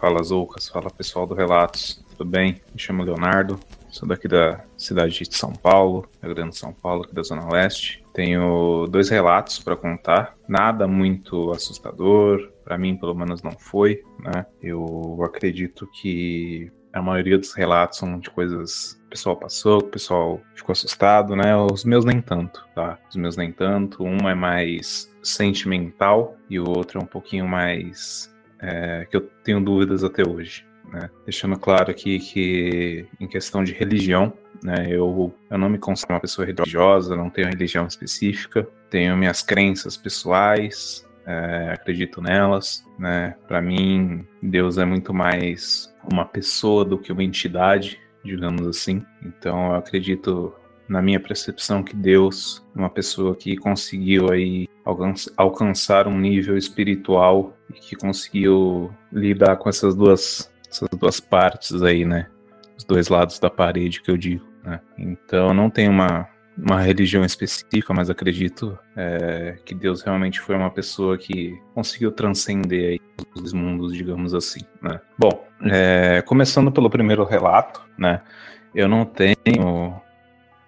Fala Zoucas, fala pessoal do Relatos, tudo bem? Me chamo Leonardo, sou daqui da cidade de São Paulo, Rio Grande de São Paulo, aqui da Zona Leste. Tenho dois relatos para contar, nada muito assustador, para mim pelo menos não foi, né? Eu acredito que a maioria dos relatos são de coisas que o pessoal passou, que o pessoal ficou assustado, né? Os meus nem tanto, tá? Os meus nem tanto. Um é mais sentimental e o outro é um pouquinho mais é, que eu tenho dúvidas até hoje. Né? Deixando claro aqui que, em questão de religião, né, eu, eu não me considero uma pessoa religiosa, não tenho religião específica, tenho minhas crenças pessoais, é, acredito nelas. Né? Para mim, Deus é muito mais uma pessoa do que uma entidade, digamos assim. Então, eu acredito na minha percepção que Deus, uma pessoa que conseguiu aí alcançar um nível espiritual e que conseguiu lidar com essas duas, essas duas partes aí, né? Os dois lados da parede que eu digo. Né? Então não tem uma, uma religião específica, mas acredito é, que Deus realmente foi uma pessoa que conseguiu transcender aí os mundos, digamos assim. Né? Bom, é, começando pelo primeiro relato, né? Eu não tenho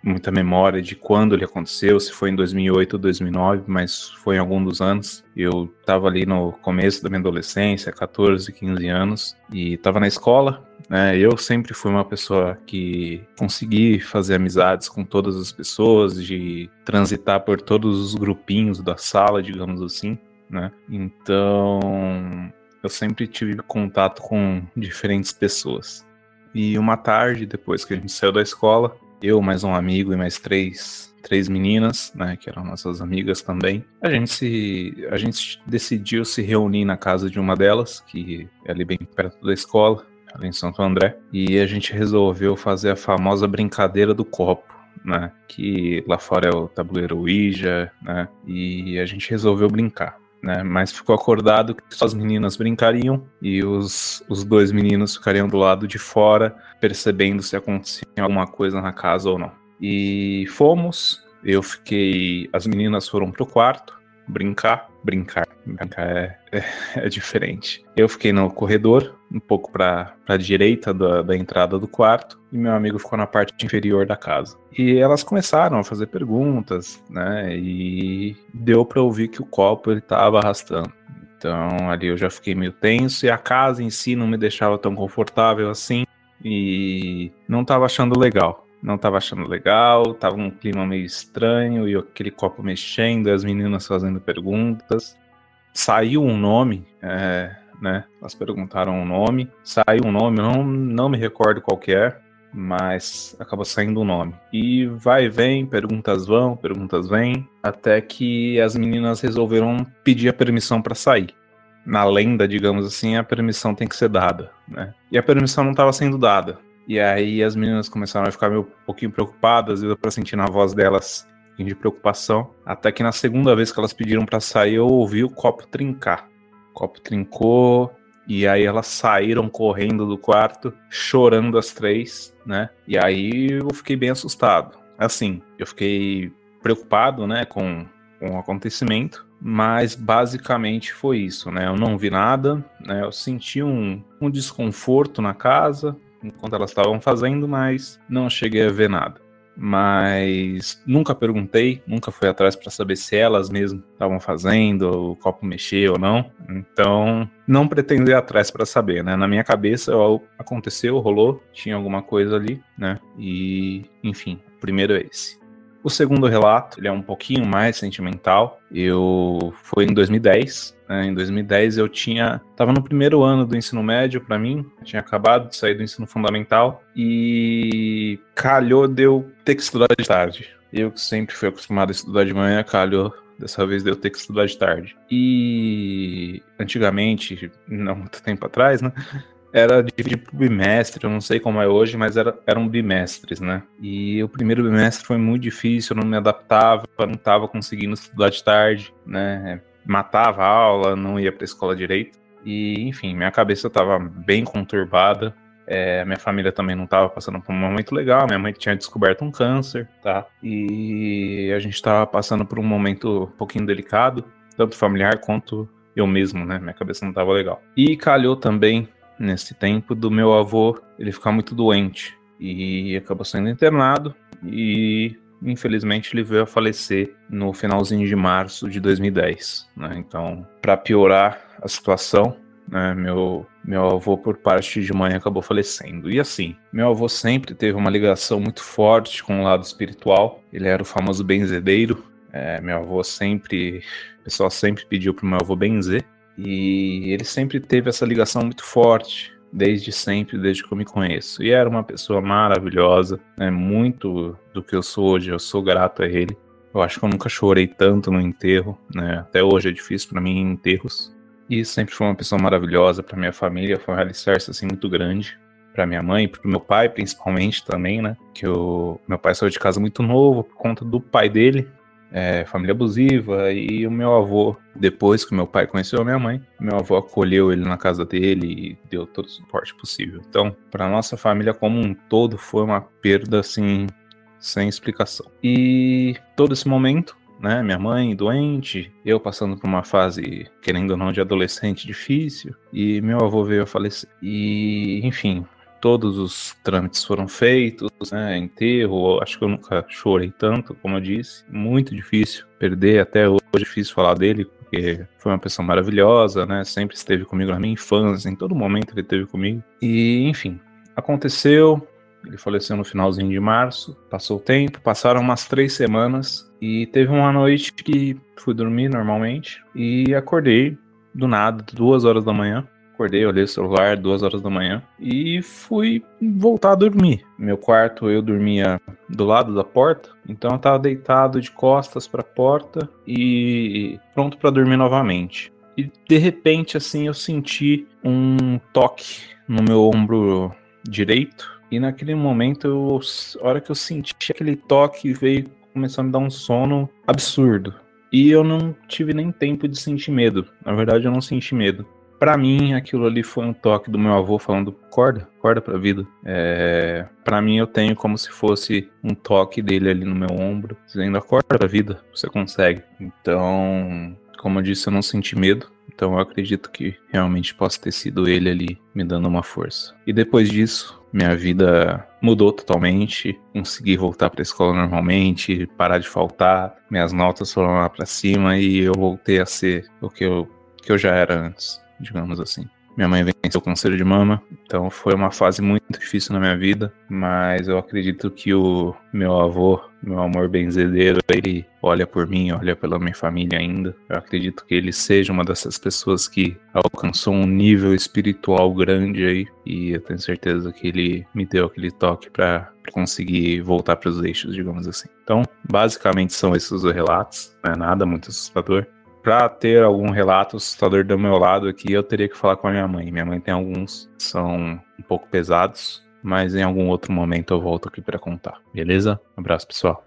muita memória de quando ele aconteceu, se foi em 2008 ou 2009, mas foi em algum dos anos. Eu estava ali no começo da minha adolescência, 14, 15 anos, e estava na escola. Né? Eu sempre fui uma pessoa que consegui fazer amizades com todas as pessoas, de transitar por todos os grupinhos da sala, digamos assim. Né? Então, eu sempre tive contato com diferentes pessoas. E uma tarde, depois que a gente saiu da escola, eu, mais um amigo e mais três, três meninas, né, que eram nossas amigas também. A gente se, a gente decidiu se reunir na casa de uma delas, que é ali bem perto da escola, ali em Santo André, e a gente resolveu fazer a famosa brincadeira do copo. Né, que lá fora é o tabuleiro Ouija, né, e a gente resolveu brincar né? Mas ficou acordado que só as meninas brincariam e os, os dois meninos ficariam do lado de fora, percebendo se acontecia alguma coisa na casa ou não. E fomos, eu fiquei. As meninas foram pro quarto brincar. Brincar, brincar é, é, é diferente. Eu fiquei no corredor, um pouco para a direita da, da entrada do quarto, e meu amigo ficou na parte inferior da casa. E elas começaram a fazer perguntas, né? E deu para ouvir que o copo ele tava arrastando. Então ali eu já fiquei meio tenso e a casa em si não me deixava tão confortável assim e não tava achando legal não estava achando legal, tava um clima meio estranho e aquele copo mexendo, as meninas fazendo perguntas. Saiu um nome, é, né? Elas perguntaram um nome, saiu um nome, não, não me recordo qual é, mas acabou saindo um nome. E vai e vem, perguntas vão, perguntas vêm, até que as meninas resolveram pedir a permissão para sair. Na lenda, digamos assim, a permissão tem que ser dada, né? E a permissão não estava sendo dada. E aí as meninas começaram a ficar meio, um pouquinho preocupadas, e deu pra sentir na voz delas de preocupação. Até que na segunda vez que elas pediram para sair, eu ouvi o copo trincar. O copo trincou, e aí elas saíram correndo do quarto, chorando as três, né? E aí eu fiquei bem assustado. Assim, eu fiquei preocupado, né, com, com o acontecimento, mas basicamente foi isso, né? Eu não vi nada, né? Eu senti um, um desconforto na casa, enquanto elas estavam fazendo, mas não cheguei a ver nada. mas nunca perguntei, nunca fui atrás para saber se elas mesmo estavam fazendo, o copo mexeu ou não. Então, não pretendo ir atrás para saber, né? Na minha cabeça, aconteceu, rolou, tinha alguma coisa ali, né? E, enfim, o primeiro é esse. O segundo relato, ele é um pouquinho mais sentimental. Eu foi em 2010. Né? Em 2010 eu tinha, estava no primeiro ano do ensino médio para mim, tinha acabado de sair do ensino fundamental e calhou de eu ter que estudar de tarde. Eu que sempre fui acostumado a estudar de manhã, calhou Dessa vez deu ter que estudar de tarde. E antigamente, não muito tempo atrás, né? Era dividido por bimestre, eu não sei como é hoje, mas era, eram bimestres, né? E o primeiro bimestre foi muito difícil, eu não me adaptava, não estava conseguindo estudar de tarde, né? Matava a aula, não ia para a escola direito. E, enfim, minha cabeça estava bem conturbada. É, minha família também não estava passando por um momento legal. Minha mãe tinha descoberto um câncer, tá? E a gente estava passando por um momento um pouquinho delicado, tanto familiar quanto eu mesmo, né? Minha cabeça não estava legal. E calhou também nesse tempo do meu avô ele ficar muito doente e acabou sendo internado e infelizmente ele veio a falecer no finalzinho de março de 2010. Né? Então, para piorar a situação, né, meu, meu avô, por parte de mãe, acabou falecendo. E assim, meu avô sempre teve uma ligação muito forte com o lado espiritual. Ele era o famoso benzedeiro. É, meu avô sempre, o pessoal sempre pediu para meu avô benzer. E ele sempre teve essa ligação muito forte, desde sempre, desde que eu me conheço. E era uma pessoa maravilhosa, né? muito do que eu sou hoje, eu sou grato a ele. Eu acho que eu nunca chorei tanto no enterro, né? Até hoje é difícil para mim enterros. E sempre foi uma pessoa maravilhosa para minha família, foi um alicerce assim muito grande para minha mãe, para meu pai principalmente também, né? Que o meu pai saiu de casa muito novo por conta do pai dele, é, família abusiva, e o meu avô, depois que meu pai conheceu a minha mãe, meu avô acolheu ele na casa dele e deu todo o suporte possível. Então, para nossa família como um todo, foi uma perda assim sem explicação. E todo esse momento, né, minha mãe doente, eu passando por uma fase, querendo ou não, de adolescente difícil, e meu avô veio a falecer. E, enfim, todos os trâmites foram feitos, né, enterro, acho que eu nunca chorei tanto, como eu disse, muito difícil perder, até hoje é difícil falar dele, porque foi uma pessoa maravilhosa, né, sempre esteve comigo na minha infância, em todo momento ele esteve comigo, e enfim, aconteceu, ele faleceu no finalzinho de março, passou o tempo, passaram umas três semanas, e teve uma noite que fui dormir normalmente, e acordei do nada, duas horas da manhã, acordei, olhei o celular, duas horas da manhã, e fui voltar a dormir. Meu quarto eu dormia do lado da porta, então eu tava deitado de costas para a porta e pronto para dormir novamente. E de repente, assim, eu senti um toque no meu ombro direito. E naquele momento, eu, a hora que eu senti aquele toque, veio começou a me dar um sono absurdo. E eu não tive nem tempo de sentir medo. Na verdade, eu não senti medo para mim, aquilo ali foi um toque do meu avô falando: corda, corda pra vida. É, para mim, eu tenho como se fosse um toque dele ali no meu ombro, dizendo: acorda pra vida, você consegue. Então, como eu disse, eu não senti medo. Então, eu acredito que realmente possa ter sido ele ali me dando uma força. E depois disso, minha vida mudou totalmente. Consegui voltar para a escola normalmente, parar de faltar, minhas notas foram lá para cima e eu voltei a ser o que eu, que eu já era antes digamos assim. Minha mãe venceu o câncer de mama, então foi uma fase muito difícil na minha vida, mas eu acredito que o meu avô, meu amor benzedeiro, ele olha por mim, olha pela minha família ainda. Eu acredito que ele seja uma dessas pessoas que alcançou um nível espiritual grande aí, e eu tenho certeza que ele me deu aquele toque para conseguir voltar para os eixos, digamos assim. Então, basicamente são esses os relatos, não é nada muito assustador para ter algum relato assustador do meu lado aqui, eu teria que falar com a minha mãe. Minha mãe tem alguns que são um pouco pesados, mas em algum outro momento eu volto aqui para contar. Beleza? Um abraço, pessoal.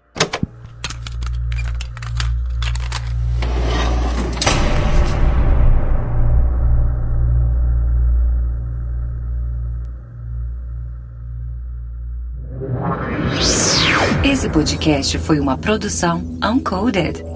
Esse podcast foi uma produção Uncoded.